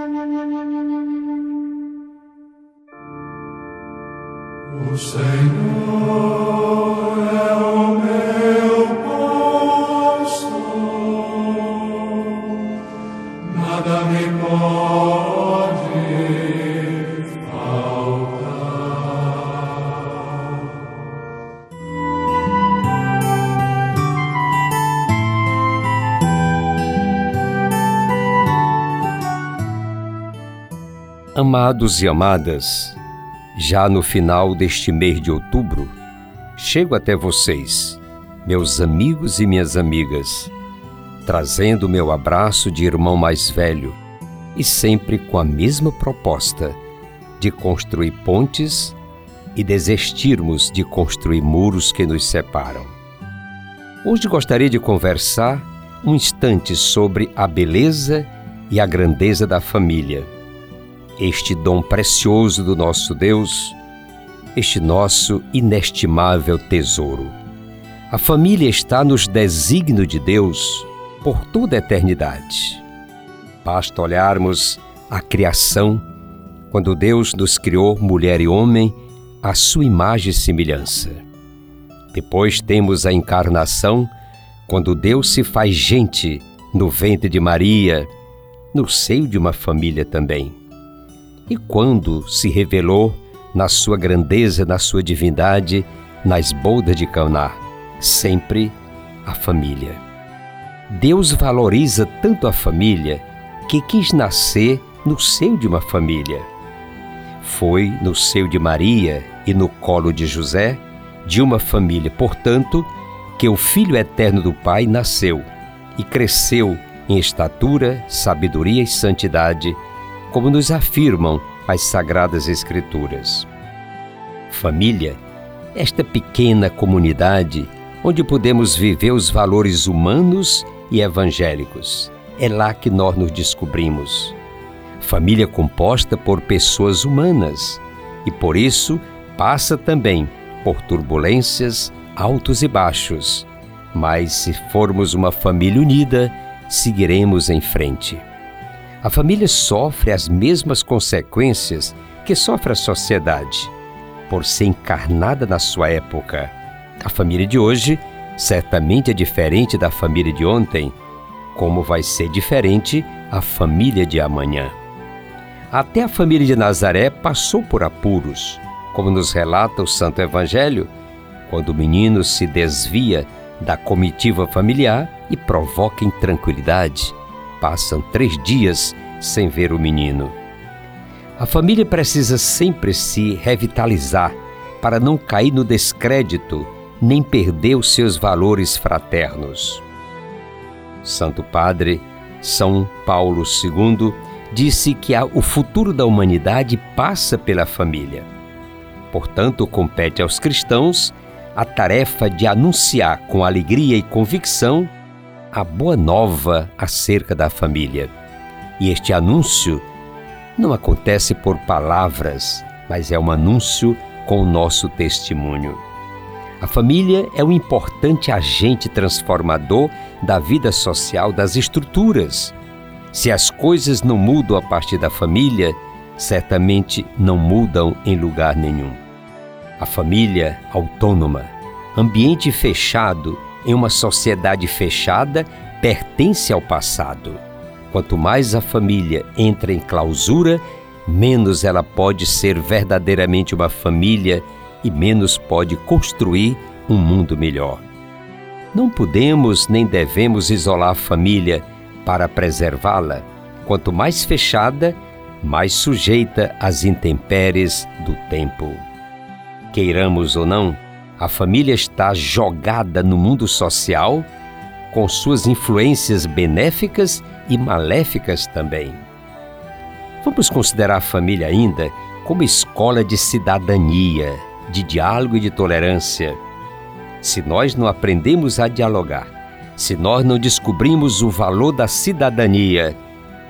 O Senhor é o meu pastor, nada me pode Amados e amadas, já no final deste mês de outubro, chego até vocês, meus amigos e minhas amigas, trazendo meu abraço de irmão mais velho e sempre com a mesma proposta de construir pontes e desistirmos de construir muros que nos separam. Hoje gostaria de conversar um instante sobre a beleza e a grandeza da família este dom precioso do nosso Deus, este nosso inestimável tesouro. A família está nos desígnio de Deus por toda a eternidade. Basta olharmos a criação, quando Deus nos criou mulher e homem à sua imagem e semelhança. Depois temos a encarnação, quando Deus se faz gente no ventre de Maria, no seio de uma família também e quando se revelou na sua grandeza, na sua divindade, nas bodas de Caná, sempre a família. Deus valoriza tanto a família que quis nascer no seio de uma família. Foi no seio de Maria e no colo de José, de uma família, portanto, que o Filho eterno do Pai nasceu e cresceu em estatura, sabedoria e santidade como nos afirmam as Sagradas Escrituras. Família, esta pequena comunidade onde podemos viver os valores humanos e evangélicos. É lá que nós nos descobrimos. Família composta por pessoas humanas e por isso passa também por turbulências, altos e baixos. Mas se formos uma família unida, seguiremos em frente. A família sofre as mesmas consequências que sofre a sociedade, por ser encarnada na sua época. A família de hoje certamente é diferente da família de ontem, como vai ser diferente a família de amanhã. Até a família de Nazaré passou por apuros, como nos relata o Santo Evangelho, quando o menino se desvia da comitiva familiar e provoca intranquilidade passam três dias sem ver o menino. A família precisa sempre se revitalizar para não cair no descrédito nem perder os seus valores fraternos. Santo Padre São Paulo II disse que o futuro da humanidade passa pela família. Portanto, compete aos cristãos a tarefa de anunciar com alegria e convicção a boa nova acerca da família. E este anúncio não acontece por palavras, mas é um anúncio com o nosso testemunho. A família é um importante agente transformador da vida social das estruturas. Se as coisas não mudam a partir da família, certamente não mudam em lugar nenhum. A família autônoma, ambiente fechado em uma sociedade fechada pertence ao passado. Quanto mais a família entra em clausura, menos ela pode ser verdadeiramente uma família e menos pode construir um mundo melhor. Não podemos nem devemos isolar a família para preservá-la. Quanto mais fechada, mais sujeita às intempéries do tempo. Queiramos ou não, a família está jogada no mundo social com suas influências benéficas e maléficas também. Vamos considerar a família ainda como escola de cidadania, de diálogo e de tolerância. Se nós não aprendemos a dialogar, se nós não descobrimos o valor da cidadania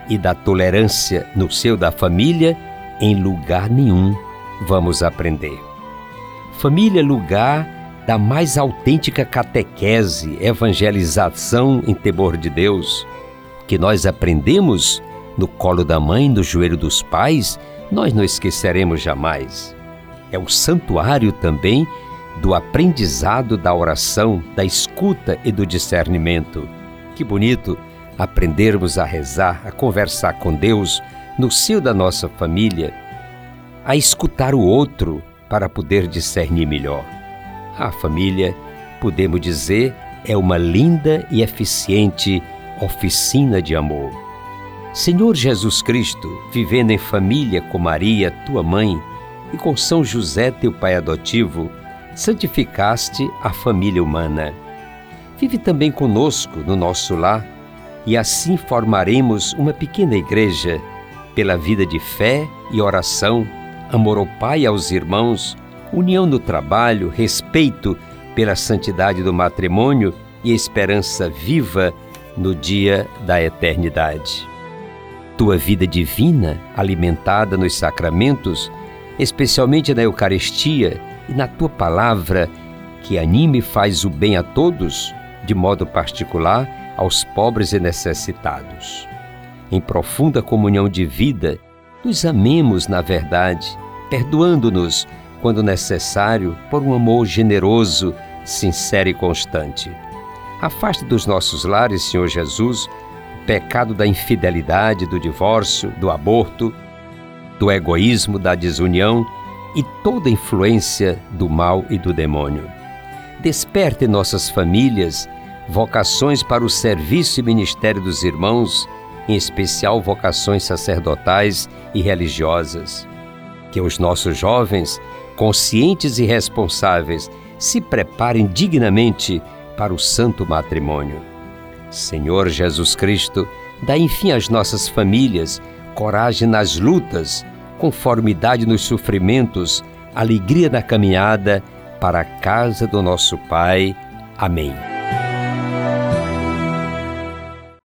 e da tolerância no seio da família, em lugar nenhum vamos aprender. Família lugar da mais autêntica catequese, evangelização em temor de Deus, que nós aprendemos no colo da mãe, no joelho dos pais, nós não esqueceremos jamais. É o santuário também do aprendizado da oração, da escuta e do discernimento. Que bonito aprendermos a rezar, a conversar com Deus no seio da nossa família, a escutar o outro para poder discernir melhor. A família, podemos dizer, é uma linda e eficiente oficina de amor. Senhor Jesus Cristo, vivendo em família com Maria, tua mãe, e com São José, teu pai adotivo, santificaste a família humana. Vive também conosco no nosso lar e assim formaremos uma pequena igreja pela vida de fé e oração, amor ao Pai e aos irmãos, união no trabalho, respeito pela santidade do matrimônio e esperança viva no dia da eternidade. Tua vida divina, alimentada nos sacramentos, especialmente na Eucaristia e na tua palavra, que anima e faz o bem a todos, de modo particular aos pobres e necessitados. Em profunda comunhão de vida, nos amemos na verdade, perdoando-nos quando necessário por um amor generoso, sincero e constante. Afaste dos nossos lares, Senhor Jesus, o pecado da infidelidade, do divórcio, do aborto, do egoísmo, da desunião e toda influência do mal e do demônio. Desperte nossas famílias vocações para o serviço e ministério dos irmãos, em especial vocações sacerdotais e religiosas. Que os nossos jovens, conscientes e responsáveis, se preparem dignamente para o santo matrimônio. Senhor Jesus Cristo, dá enfim às nossas famílias coragem nas lutas, conformidade nos sofrimentos, alegria na caminhada para a casa do nosso Pai. Amém.